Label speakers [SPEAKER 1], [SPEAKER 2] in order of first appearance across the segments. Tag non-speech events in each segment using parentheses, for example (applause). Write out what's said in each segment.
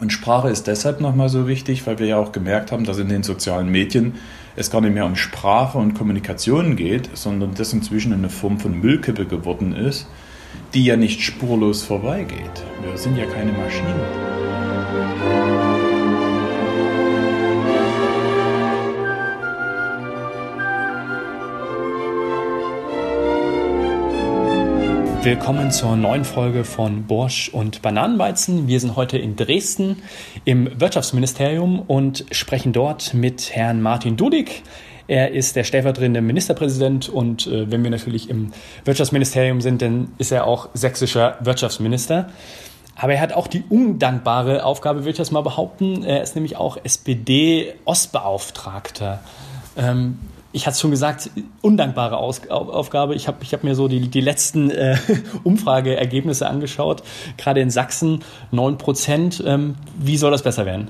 [SPEAKER 1] Und Sprache ist deshalb nochmal so wichtig, weil wir ja auch gemerkt haben, dass in den sozialen Medien es gar nicht mehr um Sprache und Kommunikation geht, sondern das inzwischen eine Form von Müllkippe geworden ist, die ja nicht spurlos vorbeigeht. Wir sind ja keine Maschinen.
[SPEAKER 2] Willkommen zur neuen Folge von Borsch und Bananenweizen. Wir sind heute in Dresden im Wirtschaftsministerium und sprechen dort mit Herrn Martin Dudig. Er ist der stellvertretende Ministerpräsident und äh, wenn wir natürlich im Wirtschaftsministerium sind, dann ist er auch sächsischer Wirtschaftsminister. Aber er hat auch die undankbare Aufgabe, würde ich das mal behaupten. Er ist nämlich auch SPD-Ostbeauftragter. Ähm, ich hatte schon gesagt, undankbare Aus Aufgabe. Ich habe ich hab mir so die, die letzten äh, (laughs) Umfrageergebnisse angeschaut, gerade in Sachsen 9 Prozent. Ähm, wie soll das besser werden?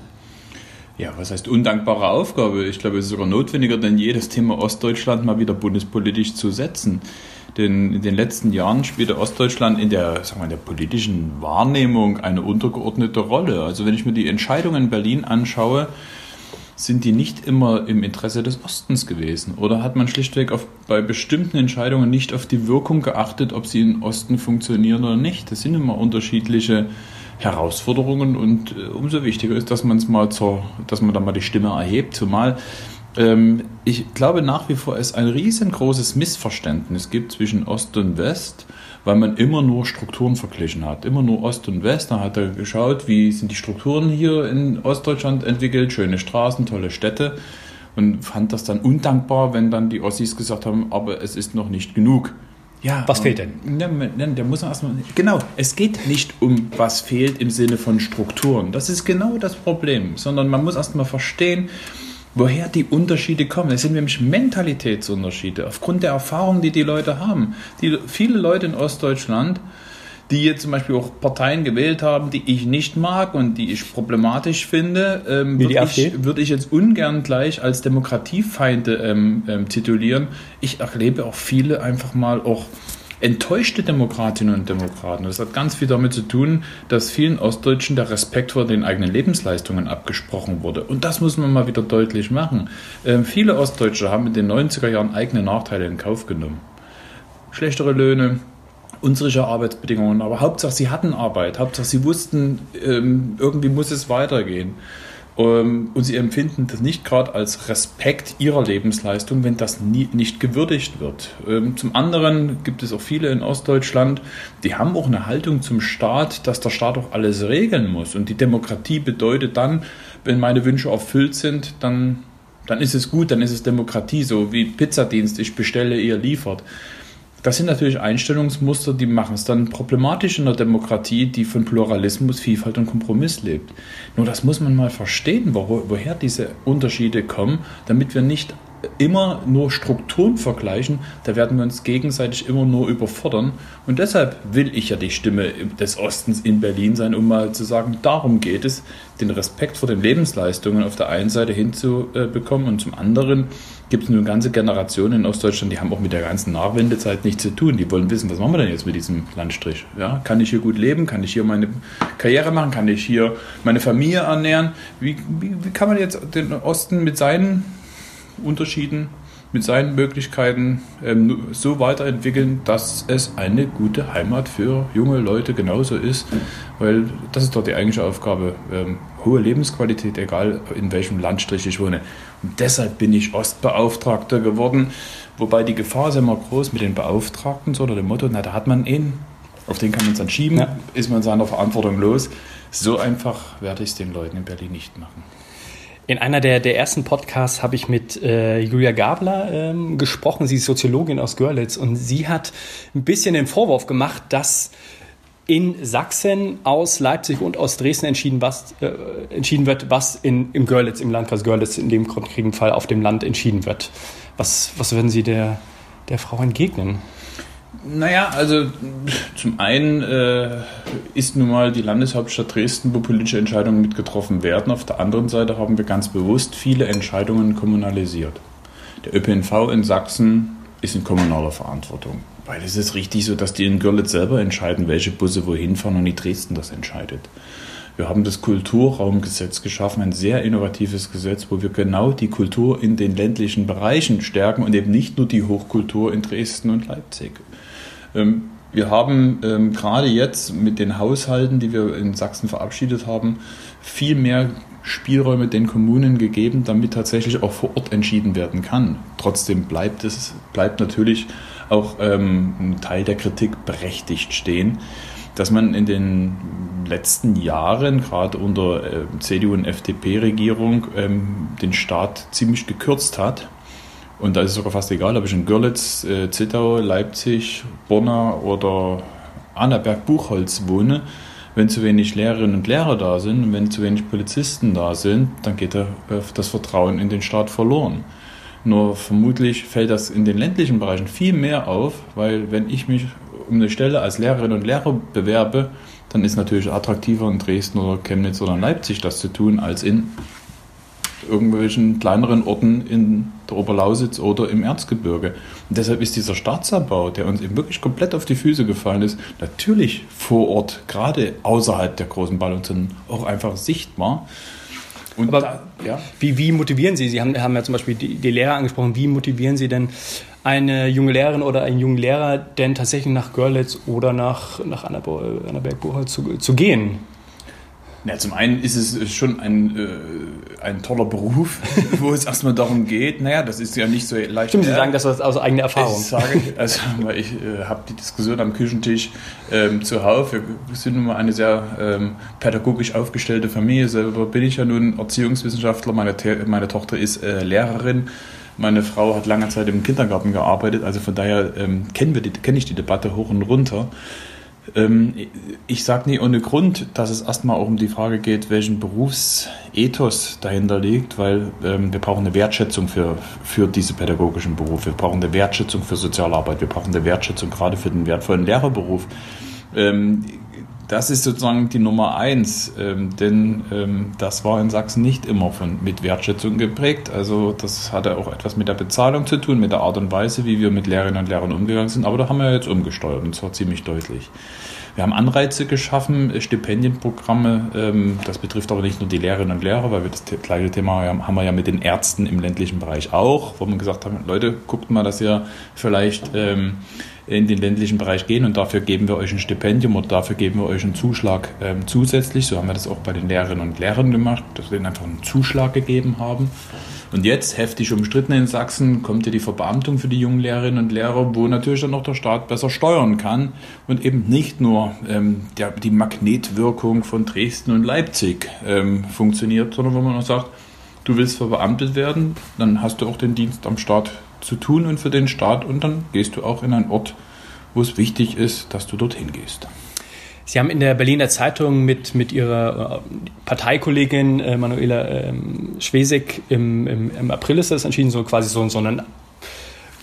[SPEAKER 1] Ja, was heißt undankbare Aufgabe? Ich glaube, es ist sogar notwendiger denn je, das Thema Ostdeutschland mal wieder bundespolitisch zu setzen. Denn in den letzten Jahren spielte Ostdeutschland in der, sagen wir, in der politischen Wahrnehmung eine untergeordnete Rolle. Also wenn ich mir die Entscheidungen in Berlin anschaue, sind die nicht immer im Interesse des Ostens gewesen? Oder hat man schlichtweg auf, bei bestimmten Entscheidungen nicht auf die Wirkung geachtet, ob sie im Osten funktionieren oder nicht? Das sind immer unterschiedliche Herausforderungen und äh, umso wichtiger ist, dass man es mal zur, dass man da mal die Stimme erhebt, zumal ähm, ich glaube nach wie vor es ein riesengroßes Missverständnis gibt zwischen Ost und West weil man immer nur Strukturen verglichen hat. Immer nur Ost und West. Da hat er geschaut, wie sind die Strukturen hier in Ostdeutschland entwickelt, schöne Straßen, tolle Städte und fand das dann undankbar, wenn dann die Ossis gesagt haben, aber es ist noch nicht genug.
[SPEAKER 2] Ja, was fehlt denn?
[SPEAKER 1] Ne, ne, der muss erstmal. Genau, es geht nicht um was fehlt im Sinne von Strukturen. Das ist genau das Problem, sondern man muss erstmal verstehen, woher die Unterschiede kommen. Es sind nämlich Mentalitätsunterschiede aufgrund der Erfahrung, die die Leute haben. Die, viele Leute in Ostdeutschland, die jetzt zum Beispiel auch Parteien gewählt haben, die ich nicht mag und die ich problematisch finde, ähm, würde, ich, würde ich jetzt ungern gleich als Demokratiefeinde ähm, ähm, titulieren. Ich erlebe auch viele einfach mal auch enttäuschte Demokratinnen und Demokraten. Das hat ganz viel damit zu tun, dass vielen Ostdeutschen der Respekt vor den eigenen Lebensleistungen abgesprochen wurde. Und das muss man mal wieder deutlich machen. Ähm, viele Ostdeutsche haben in den 90er Jahren eigene Nachteile in Kauf genommen. Schlechtere Löhne, unsere Arbeitsbedingungen, aber Hauptsache sie hatten Arbeit, Hauptsache sie wussten, ähm, irgendwie muss es weitergehen. Ähm, und sie empfinden das nicht gerade als Respekt ihrer Lebensleistung, wenn das nie, nicht gewürdigt wird. Ähm, zum anderen gibt es auch viele in Ostdeutschland, die haben auch eine Haltung zum Staat, dass der Staat auch alles regeln muss. Und die Demokratie bedeutet dann, wenn meine Wünsche erfüllt sind, dann, dann ist es gut, dann ist es Demokratie, so wie Pizzadienst, ich bestelle, ihr liefert. Das sind natürlich Einstellungsmuster, die machen es dann problematisch in der Demokratie, die von Pluralismus, Vielfalt und Kompromiss lebt. Nur das muss man mal verstehen, wo, woher diese Unterschiede kommen, damit wir nicht immer nur Strukturen vergleichen, da werden wir uns gegenseitig immer nur überfordern. Und deshalb will ich ja die Stimme des Ostens in Berlin sein, um mal zu sagen, darum geht es, den Respekt vor den Lebensleistungen auf der einen Seite hinzubekommen und zum anderen gibt es eine ganze Generation in Ostdeutschland, die haben auch mit der ganzen Nachwendezeit nichts zu tun. Die wollen wissen, was machen wir denn jetzt mit diesem Landstrich? Ja, kann ich hier gut leben? Kann ich hier meine Karriere machen? Kann ich hier meine Familie ernähren? Wie, wie, wie kann man jetzt den Osten mit seinen Unterschieden, mit seinen Möglichkeiten ähm, so weiterentwickeln, dass es eine gute Heimat für junge Leute genauso ist, weil das ist doch die eigentliche Aufgabe. Ähm, hohe Lebensqualität, egal in welchem Landstrich ich wohne. Und deshalb bin ich Ostbeauftragter geworden, wobei die Gefahr ist immer groß mit den Beauftragten so, oder dem Motto, na da hat man ihn, auf den kann man es dann schieben, ja. ist man seiner Verantwortung los. So einfach werde ich es den Leuten in Berlin nicht machen.
[SPEAKER 2] In einer der, der ersten Podcasts habe ich mit äh, Julia Gabler ähm, gesprochen. Sie ist Soziologin aus Görlitz und sie hat ein bisschen den Vorwurf gemacht, dass in Sachsen aus Leipzig und aus Dresden entschieden, was, äh, entschieden wird, was in, im Görlitz, im Landkreis Görlitz in dem konkreten Fall auf dem Land entschieden wird. Was, was würden Sie der, der Frau entgegnen?
[SPEAKER 1] Naja, also zum einen äh, ist nun mal die Landeshauptstadt Dresden, wo politische Entscheidungen mitgetroffen werden. Auf der anderen Seite haben wir ganz bewusst viele Entscheidungen kommunalisiert. Der ÖPNV in Sachsen ist in kommunaler Verantwortung. Weil es ist richtig so, dass die in Görlitz selber entscheiden, welche Busse wohin fahren und nicht Dresden das entscheidet. Wir haben das Kulturraumgesetz geschaffen, ein sehr innovatives Gesetz, wo wir genau die Kultur in den ländlichen Bereichen stärken und eben nicht nur die Hochkultur in Dresden und Leipzig. Ähm, wir haben ähm, gerade jetzt mit den Haushalten, die wir in Sachsen verabschiedet haben, viel mehr Spielräume den Kommunen gegeben, damit tatsächlich auch vor Ort entschieden werden kann. Trotzdem bleibt es bleibt natürlich auch ähm, ein Teil der Kritik berechtigt stehen, dass man in den letzten Jahren, gerade unter äh, CDU und FDP-Regierung, ähm, den Staat ziemlich gekürzt hat. Und da ist es sogar fast egal, ob ich in Görlitz, äh, Zittau, Leipzig, Bonner oder Annaberg-Buchholz wohne wenn zu wenig Lehrerinnen und Lehrer da sind wenn zu wenig Polizisten da sind, dann geht das Vertrauen in den Staat verloren. Nur vermutlich fällt das in den ländlichen Bereichen viel mehr auf, weil wenn ich mich um eine Stelle als Lehrerin und Lehrer bewerbe, dann ist natürlich attraktiver in Dresden oder Chemnitz oder Leipzig das zu tun, als in irgendwelchen kleineren Orten in der Oberlausitz oder im Erzgebirge. Und deshalb ist dieser Staatsabbau, der uns eben wirklich komplett auf die Füße gefallen ist, natürlich vor Ort, gerade außerhalb der großen Ballungszentren, auch einfach sichtbar.
[SPEAKER 2] Und Aber da, ja. wie, wie motivieren Sie? Sie haben, haben ja zum Beispiel die, die Lehrer angesprochen. Wie motivieren Sie denn eine junge Lehrerin oder einen jungen Lehrer denn tatsächlich nach Görlitz oder nach, nach Annaberg-Buchholz zu, zu gehen?
[SPEAKER 1] Ja, zum einen ist es schon ein, äh, ein toller Beruf, (laughs) wo es erstmal darum geht. Naja, das ist ja nicht so leicht.
[SPEAKER 2] Stimmt, Sie sagen das aus eigener Erfahrung.
[SPEAKER 1] Ich sage, also (laughs) ich äh, habe die Diskussion am Küchentisch ähm, zuhauf. Wir sind nun mal eine sehr ähm, pädagogisch aufgestellte Familie. Selber bin ich ja nun Erziehungswissenschaftler. Meine, meine Tochter ist äh, Lehrerin. Meine Frau hat lange Zeit im Kindergarten gearbeitet. Also von daher ähm, kennen wir die, kenne ich die Debatte hoch und runter. Ähm, ich sage nie ohne Grund, dass es erstmal auch um die Frage geht, welchen Berufsethos dahinter liegt, weil ähm, wir brauchen eine Wertschätzung für, für diese pädagogischen Berufe. Wir brauchen eine Wertschätzung für Sozialarbeit. Wir brauchen eine Wertschätzung gerade für den wertvollen Lehrerberuf. Ähm, das ist sozusagen die Nummer eins, ähm, denn ähm, das war in Sachsen nicht immer von, mit Wertschätzung geprägt. Also das hatte auch etwas mit der Bezahlung zu tun, mit der Art und Weise, wie wir mit Lehrerinnen und Lehrern umgegangen sind. Aber da haben wir jetzt umgesteuert und zwar ziemlich deutlich. Wir haben Anreize geschaffen, Stipendienprogramme. Ähm, das betrifft aber nicht nur die Lehrerinnen und Lehrer, weil wir das gleiche Thema haben wir ja mit den Ärzten im ländlichen Bereich auch, wo wir gesagt haben, Leute, guckt mal, dass ihr vielleicht ähm, in den ländlichen Bereich gehen und dafür geben wir euch ein Stipendium oder dafür geben wir euch einen Zuschlag ähm, zusätzlich. So haben wir das auch bei den Lehrerinnen und Lehrern gemacht, dass wir ihnen einfach einen Zuschlag gegeben haben. Und jetzt, heftig umstritten in Sachsen, kommt ja die Verbeamtung für die jungen Lehrerinnen und Lehrer, wo natürlich dann auch der Staat besser steuern kann und eben nicht nur ähm, der, die Magnetwirkung von Dresden und Leipzig ähm, funktioniert, sondern wo man auch sagt, du willst verbeamtet werden, dann hast du auch den Dienst am Staat zu tun und für den Staat und dann gehst du auch in einen Ort, wo es wichtig ist, dass du dorthin gehst.
[SPEAKER 2] Sie haben in der Berliner Zeitung mit, mit Ihrer äh, Parteikollegin äh, Manuela ähm, Schwesig im, im, im, April ist das entschieden, so quasi so, so einen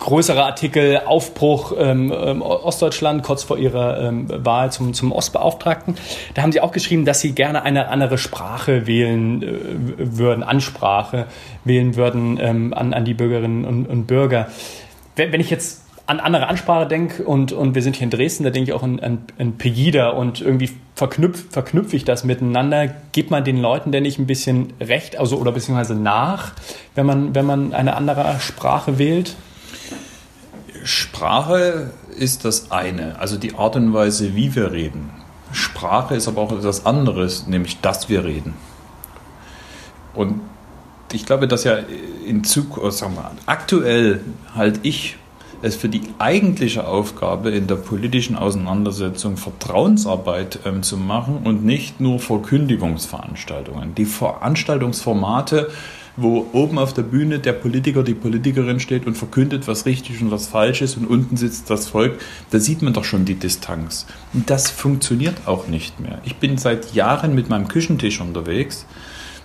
[SPEAKER 2] größerer Artikel Aufbruch ähm, ähm, Ostdeutschland kurz vor ihrer ähm, Wahl zum, zum Ostbeauftragten. Da haben sie auch geschrieben, dass sie gerne eine andere Sprache wählen äh, würden, Ansprache wählen würden ähm, an, an die Bürgerinnen und, und Bürger. Wenn, wenn ich jetzt an andere Ansprache denke und, und wir sind hier in Dresden, da denke ich auch an, an, an Pegida und irgendwie verknüpfe verknüpf ich das miteinander. Gibt man den Leuten denn nicht ein bisschen recht, also oder beziehungsweise nach, wenn man, wenn man eine andere Sprache wählt?
[SPEAKER 1] Sprache ist das eine, also die Art und Weise, wie wir reden. Sprache ist aber auch etwas anderes, nämlich dass wir reden. Und ich glaube, dass ja in Zukunft, sagen wir, aktuell halte ich es für die eigentliche Aufgabe in der politischen Auseinandersetzung Vertrauensarbeit ähm, zu machen und nicht nur Verkündigungsveranstaltungen. Die Veranstaltungsformate wo oben auf der Bühne der Politiker, die Politikerin steht und verkündet, was richtig und was falsch ist und unten sitzt das Volk, da sieht man doch schon die Distanz. Und das funktioniert auch nicht mehr. Ich bin seit Jahren mit meinem Küchentisch unterwegs.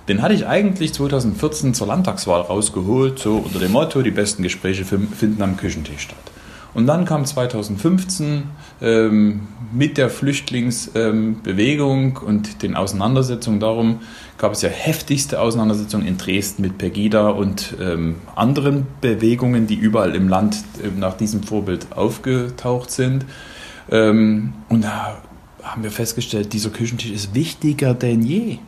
[SPEAKER 1] Den hatte ich eigentlich 2014 zur Landtagswahl rausgeholt, so unter dem Motto, die besten Gespräche finden am Küchentisch statt. Und dann kam 2015 ähm, mit der Flüchtlingsbewegung ähm, und den Auseinandersetzungen darum, gab es ja heftigste Auseinandersetzungen in Dresden mit Pegida und ähm, anderen Bewegungen, die überall im Land äh, nach diesem Vorbild aufgetaucht sind. Ähm, und da haben wir festgestellt, dieser Küchentisch ist wichtiger denn je.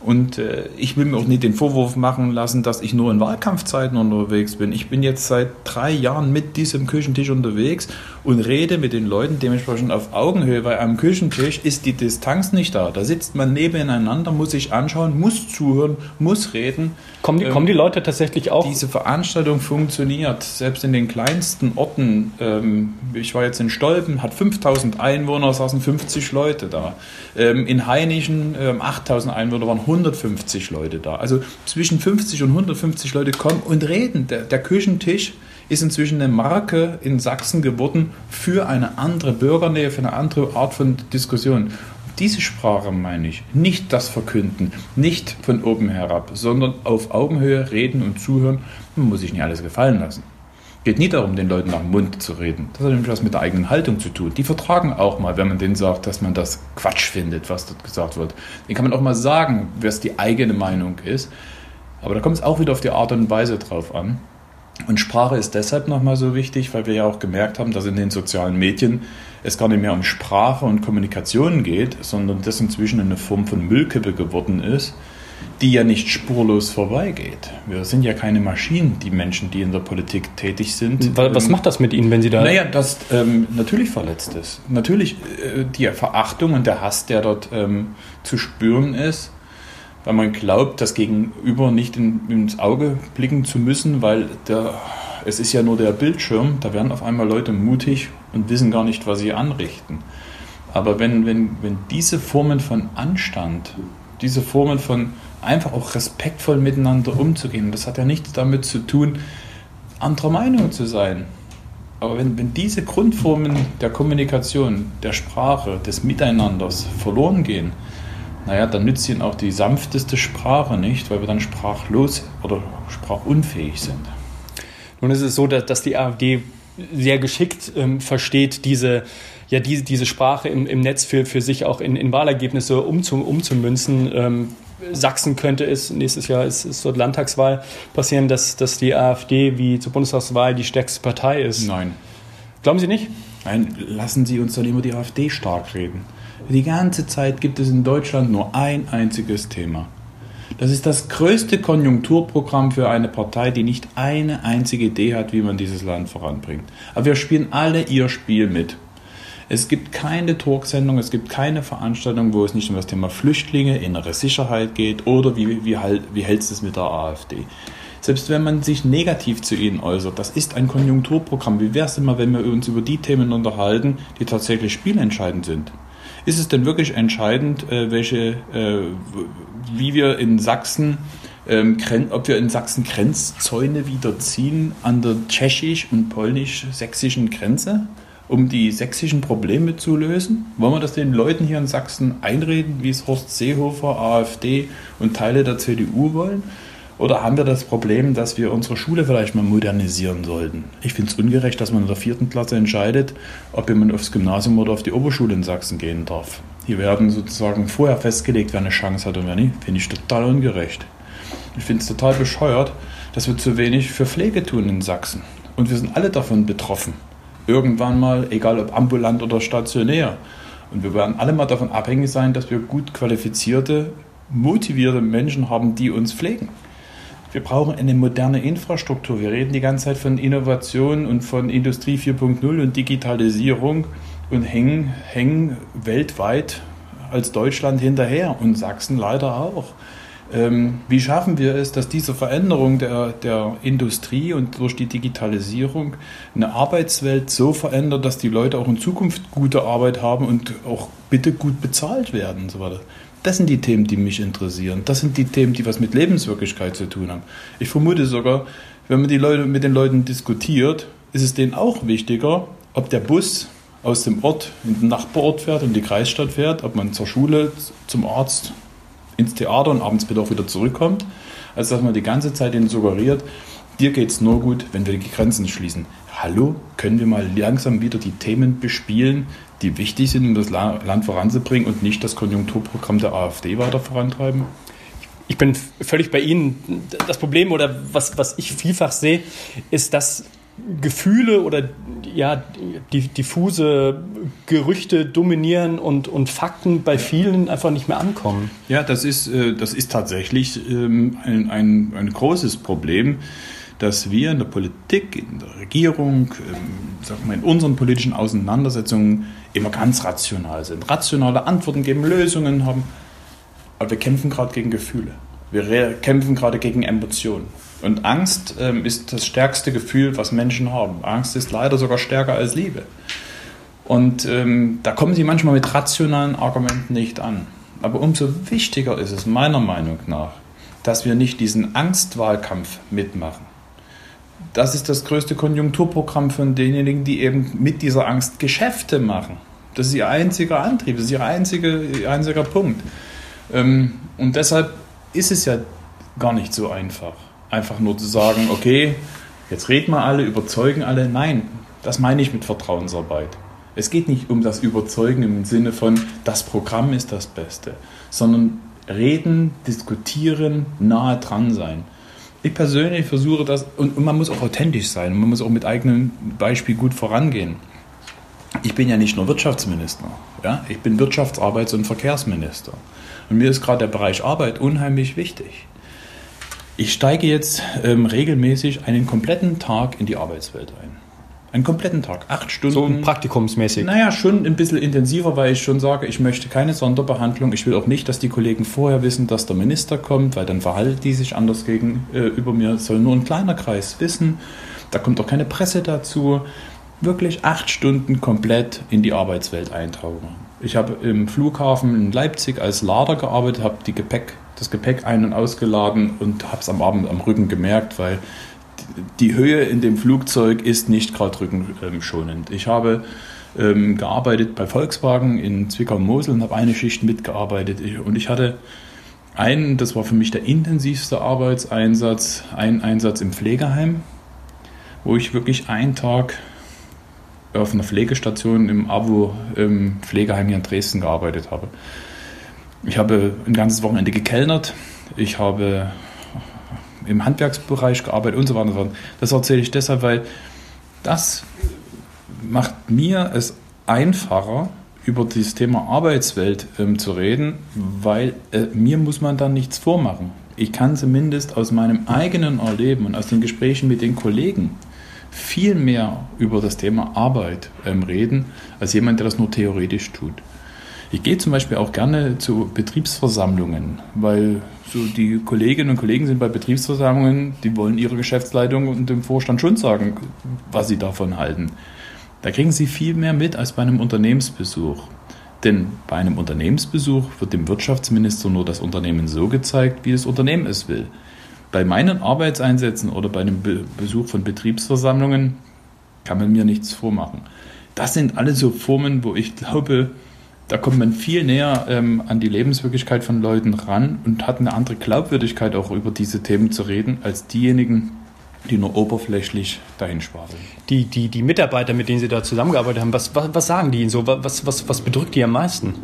[SPEAKER 1] Und äh, ich will mir auch nicht den Vorwurf machen lassen, dass ich nur in Wahlkampfzeiten unterwegs bin. Ich bin jetzt seit drei Jahren mit diesem Küchentisch unterwegs und rede mit den Leuten dementsprechend auf Augenhöhe, weil am Küchentisch ist die Distanz nicht da. Da sitzt man nebeneinander, muss sich anschauen, muss zuhören, muss reden.
[SPEAKER 2] Kommen die, ähm, kommen die Leute tatsächlich auch?
[SPEAKER 1] Diese Veranstaltung funktioniert, selbst in den kleinsten Orten. Ähm, ich war jetzt in Stolpen, hat 5000 Einwohner, saßen 50 Leute da. Ähm, in Heinichen, 8000 ähm, Einwohner, waren 150 Leute da. Also zwischen 50 und 150 Leute kommen und reden. Der, der Küchentisch ist inzwischen eine Marke in Sachsen geworden für eine andere Bürgernähe, für eine andere Art von Diskussion. Diese Sprache meine ich, nicht das Verkünden, nicht von oben herab, sondern auf Augenhöhe reden und zuhören. Man muss sich nicht alles gefallen lassen. Geht nie darum, den Leuten nach dem Mund zu reden. Das hat nämlich was mit der eigenen Haltung zu tun. Die vertragen auch mal, wenn man denen sagt, dass man das Quatsch findet, was dort gesagt wird. Den kann man auch mal sagen, was die eigene Meinung ist. Aber da kommt es auch wieder auf die Art und Weise drauf an. Und Sprache ist deshalb nochmal so wichtig, weil wir ja auch gemerkt haben, dass in den sozialen Medien es gar nicht mehr um Sprache und Kommunikation geht, sondern das inzwischen eine Form von Müllkippe geworden ist, die ja nicht spurlos vorbeigeht. Wir sind ja keine Maschinen, die Menschen, die in der Politik tätig sind.
[SPEAKER 2] Was ähm, macht das mit Ihnen, wenn Sie da...
[SPEAKER 1] Naja, das ähm, natürlich verletzt ist. Natürlich äh, die Verachtung und der Hass, der dort ähm, zu spüren ist, weil man glaubt, das Gegenüber nicht in, ins Auge blicken zu müssen, weil der, es ist ja nur der Bildschirm, da werden auf einmal Leute mutig und wissen gar nicht, was sie anrichten. Aber wenn, wenn, wenn diese Formen von Anstand, diese Formen von einfach auch respektvoll miteinander umzugehen, das hat ja nichts damit zu tun, anderer Meinung zu sein. Aber wenn, wenn diese Grundformen der Kommunikation, der Sprache, des Miteinanders verloren gehen, naja, dann nützt ihnen auch die sanfteste Sprache nicht, weil wir dann sprachlos oder sprachunfähig sind.
[SPEAKER 2] Nun ist es so, dass, dass die AfD sehr geschickt ähm, versteht, diese, ja, diese, diese Sprache im, im Netz für, für sich auch in, in Wahlergebnisse umzum, umzumünzen. Ähm, Sachsen könnte es, nächstes Jahr ist, ist dort Landtagswahl, passieren, dass, dass die AfD wie zur Bundestagswahl die stärkste Partei ist.
[SPEAKER 1] Nein.
[SPEAKER 2] Glauben Sie nicht?
[SPEAKER 1] Nein, lassen Sie uns dann immer die AfD stark reden. Die ganze Zeit gibt es in Deutschland nur ein einziges Thema. Das ist das größte Konjunkturprogramm für eine Partei, die nicht eine einzige Idee hat, wie man dieses Land voranbringt. Aber wir spielen alle ihr Spiel mit. Es gibt keine Talksendung, es gibt keine Veranstaltung, wo es nicht um das Thema Flüchtlinge, innere Sicherheit geht oder wie, wie, halt, wie hältst du es mit der AfD. Selbst wenn man sich negativ zu ihnen äußert, das ist ein Konjunkturprogramm. Wie wäre es mal, wenn wir uns über die Themen unterhalten, die tatsächlich spielentscheidend sind? Ist es denn wirklich entscheidend, äh, welche, äh, wie wir in Sachsen, ähm, ob wir in Sachsen Grenzzäune wieder ziehen an der tschechisch- und polnisch-sächsischen Grenze, um die sächsischen Probleme zu lösen? Wollen wir das den Leuten hier in Sachsen einreden, wie es Horst Seehofer, AfD und Teile der CDU wollen? Oder haben wir das Problem, dass wir unsere Schule vielleicht mal modernisieren sollten? Ich finde es ungerecht, dass man in der vierten Klasse entscheidet, ob jemand aufs Gymnasium oder auf die Oberschule in Sachsen gehen darf. Hier werden sozusagen vorher festgelegt, wer eine Chance hat und wer nicht. Finde ich total ungerecht. Ich finde es total bescheuert, dass wir zu wenig für Pflege tun in Sachsen. Und wir sind alle davon betroffen. Irgendwann mal, egal ob ambulant oder stationär. Und wir werden alle mal davon abhängig sein, dass wir gut qualifizierte, motivierte Menschen haben, die uns pflegen. Wir brauchen eine moderne Infrastruktur. Wir reden die ganze Zeit von Innovation und von Industrie 4.0 und Digitalisierung und hängen, hängen weltweit als Deutschland hinterher und Sachsen leider auch. Ähm, wie schaffen wir es, dass diese Veränderung der, der Industrie und durch die Digitalisierung eine Arbeitswelt so verändert, dass die Leute auch in Zukunft gute Arbeit haben und auch bitte gut bezahlt werden und so weiter? Das sind die Themen, die mich interessieren. Das sind die Themen, die was mit Lebenswirklichkeit zu tun haben. Ich vermute sogar, wenn man die Leute mit den Leuten diskutiert, ist es denen auch wichtiger, ob der Bus aus dem Ort in den Nachbarort fährt, in die Kreisstadt fährt, ob man zur Schule, zum Arzt, ins Theater und abends bitte auch wieder zurückkommt, als dass man die ganze Zeit ihnen suggeriert, dir geht es nur gut, wenn wir die Grenzen schließen. Hallo, können wir mal langsam wieder die Themen bespielen, die wichtig sind, um das Land voranzubringen und nicht das Konjunkturprogramm der AfD weiter vorantreiben?
[SPEAKER 2] Ich bin völlig bei Ihnen. Das Problem oder was, was ich vielfach sehe, ist, dass Gefühle oder ja, diffuse Gerüchte dominieren und, und Fakten bei vielen einfach nicht mehr ankommen.
[SPEAKER 1] Ja, das ist, äh, das ist tatsächlich ähm, ein, ein, ein großes Problem, dass wir in der Politik, in der Regierung, ähm, sagen wir, in unseren politischen Auseinandersetzungen immer ganz rational sind. Rationale Antworten geben, Lösungen haben. Aber wir kämpfen gerade gegen Gefühle. Wir kämpfen gerade gegen Emotionen. Und Angst ähm, ist das stärkste Gefühl, was Menschen haben. Angst ist leider sogar stärker als Liebe. Und ähm, da kommen sie manchmal mit rationalen Argumenten nicht an. Aber umso wichtiger ist es meiner Meinung nach, dass wir nicht diesen Angstwahlkampf mitmachen. Das ist das größte Konjunkturprogramm von denjenigen, die eben mit dieser Angst Geschäfte machen. Das ist ihr einziger Antrieb, das ist ihr, einzige, ihr einziger Punkt. Ähm, und deshalb ist es ja gar nicht so einfach einfach nur zu sagen, okay, jetzt reden wir alle, überzeugen alle. Nein, das meine ich mit Vertrauensarbeit. Es geht nicht um das Überzeugen im Sinne von, das Programm ist das Beste, sondern reden, diskutieren, nahe dran sein. Ich persönlich versuche das, und, und man muss auch authentisch sein, man muss auch mit eigenem Beispiel gut vorangehen. Ich bin ja nicht nur Wirtschaftsminister, ja? ich bin Wirtschafts-, Arbeits- und Verkehrsminister. Und mir ist gerade der Bereich Arbeit unheimlich wichtig. Ich steige jetzt ähm, regelmäßig einen kompletten Tag in die Arbeitswelt ein. Einen kompletten Tag, acht Stunden.
[SPEAKER 2] So praktikumsmäßig.
[SPEAKER 1] Naja, schon ein bisschen intensiver, weil ich schon sage, ich möchte keine Sonderbehandlung. Ich will auch nicht, dass die Kollegen vorher wissen, dass der Minister kommt, weil dann verhalten die sich anders gegenüber äh, mir. soll nur ein kleiner Kreis wissen. Da kommt auch keine Presse dazu. Wirklich acht Stunden komplett in die Arbeitswelt eintauchen. Ich habe im Flughafen in Leipzig als Lader gearbeitet, habe die Gepäck das Gepäck ein- und ausgeladen und habe es am Abend am Rücken gemerkt, weil die Höhe in dem Flugzeug ist nicht gerade rückenschonend. Ich habe ähm, gearbeitet bei Volkswagen in Zwickau-Mosel und habe eine Schicht mitgearbeitet. Und ich hatte einen, das war für mich der intensivste Arbeitseinsatz, einen Einsatz im Pflegeheim, wo ich wirklich einen Tag auf einer Pflegestation im AWO im Pflegeheim hier in Dresden gearbeitet habe. Ich habe ein ganzes Wochenende gekellnert. Ich habe im Handwerksbereich gearbeitet und so weiter. Das erzähle ich deshalb, weil das macht mir es einfacher, über dieses Thema Arbeitswelt ähm, zu reden, weil äh, mir muss man dann nichts vormachen. Ich kann zumindest aus meinem eigenen Erleben und aus den Gesprächen mit den Kollegen viel mehr über das Thema Arbeit ähm, reden, als jemand, der das nur theoretisch tut. Ich gehe zum Beispiel auch gerne zu Betriebsversammlungen, weil so die Kolleginnen und Kollegen sind bei Betriebsversammlungen, die wollen ihrer Geschäftsleitung und dem Vorstand schon sagen, was sie davon halten. Da kriegen sie viel mehr mit als bei einem Unternehmensbesuch. Denn bei einem Unternehmensbesuch wird dem Wirtschaftsminister nur das Unternehmen so gezeigt, wie das Unternehmen es will. Bei meinen Arbeitseinsätzen oder bei einem Besuch von Betriebsversammlungen kann man mir nichts vormachen. Das sind alles so Formen, wo ich glaube, da kommt man viel näher ähm, an die Lebenswirklichkeit von Leuten ran und hat eine andere Glaubwürdigkeit auch über diese Themen zu reden, als diejenigen, die nur oberflächlich dahin spaseln.
[SPEAKER 2] Die, die, die Mitarbeiter, mit denen Sie da zusammengearbeitet haben, was, was, was sagen die Ihnen so? Was, was, was bedrückt die am meisten?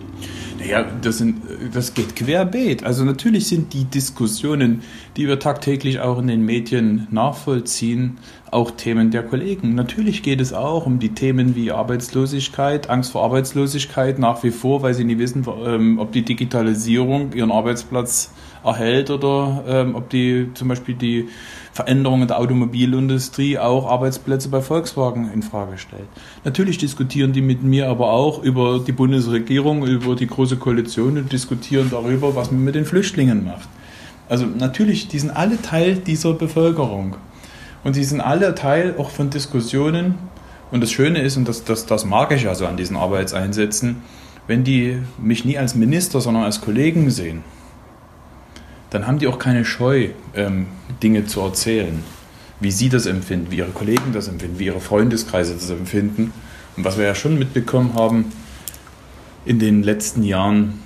[SPEAKER 1] Ja, das, sind, das geht querbeet. Also natürlich sind die Diskussionen, die wir tagtäglich auch in den Medien nachvollziehen, auch Themen der Kollegen. Natürlich geht es auch um die Themen wie Arbeitslosigkeit, Angst vor Arbeitslosigkeit nach wie vor, weil sie nie wissen, ähm, ob die Digitalisierung ihren Arbeitsplatz erhält oder ähm, ob die zum Beispiel die Veränderungen der Automobilindustrie auch Arbeitsplätze bei Volkswagen in Frage stellt. Natürlich diskutieren die mit mir aber auch über die Bundesregierung, über die große Koalition und diskutieren darüber, was man mit den Flüchtlingen macht. Also natürlich, die sind alle Teil dieser Bevölkerung. Und die sind alle Teil auch von Diskussionen. Und das Schöne ist, und das, das, das mag ich also an diesen Arbeitseinsätzen, wenn die mich nie als Minister, sondern als Kollegen sehen dann haben die auch keine Scheu, ähm, Dinge zu erzählen, wie sie das empfinden, wie ihre Kollegen das empfinden, wie ihre Freundeskreise das empfinden. Und was wir ja schon mitbekommen haben in den letzten Jahren,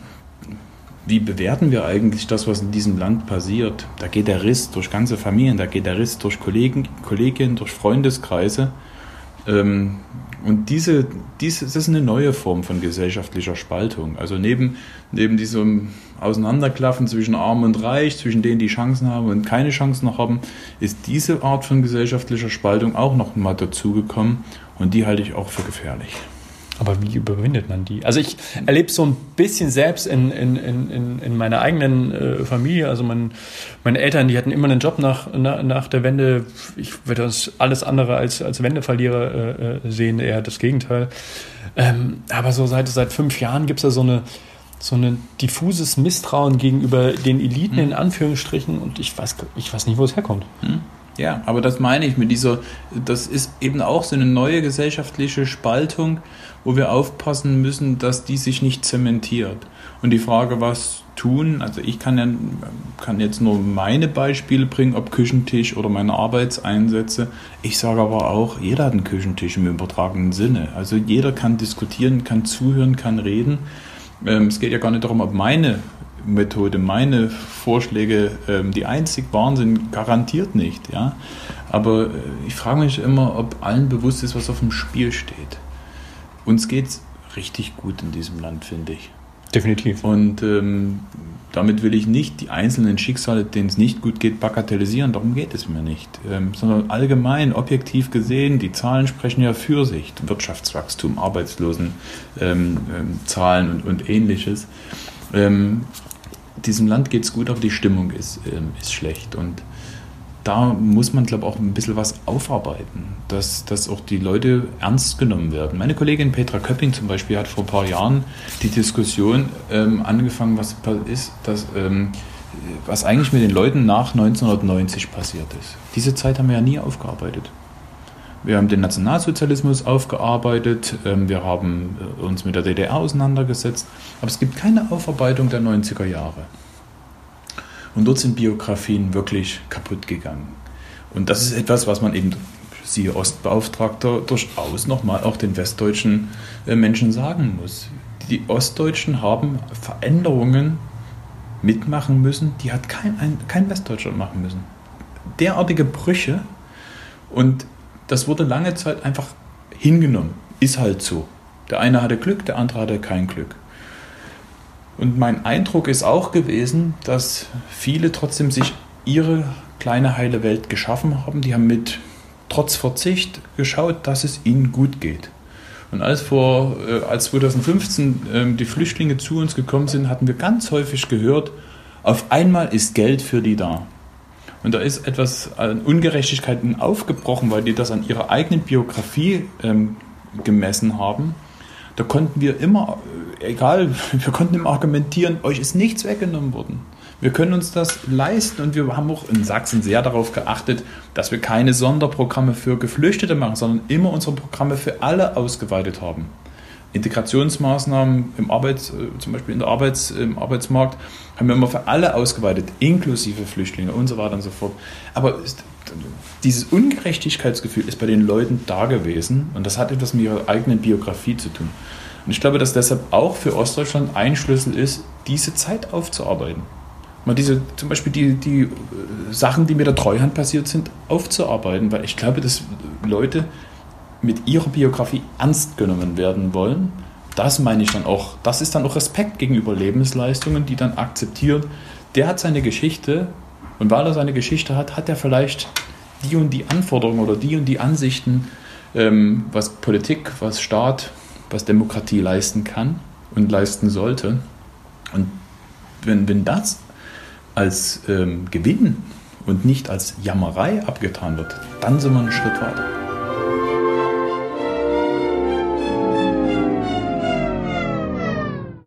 [SPEAKER 1] wie bewerten wir eigentlich das, was in diesem Land passiert? Da geht der Riss durch ganze Familien, da geht der Riss durch Kollegen, Kolleginnen, durch Freundeskreise. Ähm, und diese, diese, das ist eine neue Form von gesellschaftlicher Spaltung. Also neben, neben diesem Auseinanderklaffen zwischen Arm und Reich, zwischen denen, die Chancen haben und keine Chancen noch haben, ist diese Art von gesellschaftlicher Spaltung auch noch mal dazugekommen. Und die halte ich auch für gefährlich.
[SPEAKER 2] Aber wie überwindet man die? Also ich erlebe so ein bisschen selbst in, in, in, in meiner eigenen äh, Familie. Also mein, meine Eltern, die hatten immer einen Job nach, nach, nach der Wende. Ich würde das alles andere als, als Wendeverlierer äh, äh sehen, eher das Gegenteil. Ähm, aber so seit, seit fünf Jahren gibt es da so eine so ein diffuses Misstrauen gegenüber den Eliten hm. in Anführungsstrichen und ich weiß, ich weiß nicht, wo es herkommt. Hm.
[SPEAKER 1] Ja, aber das meine ich mit dieser, das ist eben auch so eine neue gesellschaftliche Spaltung, wo wir aufpassen müssen, dass die sich nicht zementiert. Und die Frage, was tun, also ich kann, ja, kann jetzt nur meine Beispiele bringen, ob Küchentisch oder meine Arbeitseinsätze. Ich sage aber auch, jeder hat einen Küchentisch im übertragenen Sinne. Also jeder kann diskutieren, kann zuhören, kann reden. Ähm, es geht ja gar nicht darum, ob meine Methode, meine Vorschläge ähm, die einzig wahren sind, garantiert nicht. Ja? Aber äh, ich frage mich immer, ob allen bewusst ist, was auf dem Spiel steht. Uns geht es richtig gut in diesem Land, finde ich.
[SPEAKER 2] Definitiv.
[SPEAKER 1] Und ähm, damit will ich nicht die einzelnen Schicksale, denen es nicht gut geht, bagatellisieren. Darum geht es mir nicht. Ähm, sondern allgemein, objektiv gesehen, die Zahlen sprechen ja für sich. Wirtschaftswachstum, Arbeitslosenzahlen ähm, ähm, und, und ähnliches. Diesem Land geht es gut, aber die Stimmung ist, ähm, ist schlecht. Und da muss man, glaube ich, auch ein bisschen was aufarbeiten, dass, dass auch die Leute ernst genommen werden. Meine Kollegin Petra Köpping zum Beispiel hat vor ein paar Jahren die Diskussion ähm, angefangen, was ist, dass, ähm, was eigentlich mit den Leuten nach 1990 passiert ist. Diese Zeit haben wir ja nie aufgearbeitet. Wir haben den Nationalsozialismus aufgearbeitet, ähm, wir haben äh, uns mit der DDR auseinandergesetzt, aber es gibt keine Aufarbeitung der 90er Jahre. Und dort sind Biografien wirklich kaputt gegangen. Und das ist etwas, was man eben, siehe Ostbeauftragter, durchaus nochmal auch den westdeutschen äh, Menschen sagen muss. Die Ostdeutschen haben Veränderungen mitmachen müssen, die hat kein, ein, kein Westdeutscher machen müssen. Derartige Brüche und das wurde lange Zeit einfach hingenommen. Ist halt so. Der eine hatte Glück, der andere hatte kein Glück. Und mein Eindruck ist auch gewesen, dass viele trotzdem sich ihre kleine heile Welt geschaffen haben. Die haben mit trotz Verzicht geschaut, dass es ihnen gut geht. Und als, vor, äh, als 2015 äh, die Flüchtlinge zu uns gekommen sind, hatten wir ganz häufig gehört, auf einmal ist Geld für die da. Und da ist etwas an Ungerechtigkeiten aufgebrochen, weil die das an ihrer eigenen Biografie ähm, gemessen haben. Da konnten wir immer, äh, egal, (laughs) wir konnten immer argumentieren, euch ist nichts weggenommen worden. Wir können uns das leisten und wir haben auch in Sachsen sehr darauf geachtet, dass wir keine Sonderprogramme für Geflüchtete machen, sondern immer unsere Programme für alle ausgeweitet haben. Integrationsmaßnahmen im Arbeits, äh, zum Beispiel in der Arbeits, im Arbeitsmarkt haben wir immer für alle ausgeweitet, inklusive Flüchtlinge und so weiter und so fort. Aber dieses Ungerechtigkeitsgefühl ist bei den Leuten da gewesen und das hat etwas mit ihrer eigenen Biografie zu tun. Und ich glaube, dass deshalb auch für Ostdeutschland ein Schlüssel ist, diese Zeit aufzuarbeiten. Mal diese, zum Beispiel die, die äh, Sachen, die mit der Treuhand passiert sind, aufzuarbeiten, weil ich glaube, dass Leute mit ihrer Biografie ernst genommen werden wollen. Das meine ich dann auch. Das ist dann auch Respekt gegenüber Lebensleistungen, die dann akzeptieren. Der hat seine Geschichte und weil er seine Geschichte hat, hat er vielleicht die und die Anforderungen oder die und die Ansichten, ähm, was Politik, was Staat, was Demokratie leisten kann und leisten sollte. Und wenn, wenn das als ähm, Gewinn und nicht als Jammerei abgetan wird, dann sind wir einen Schritt weiter.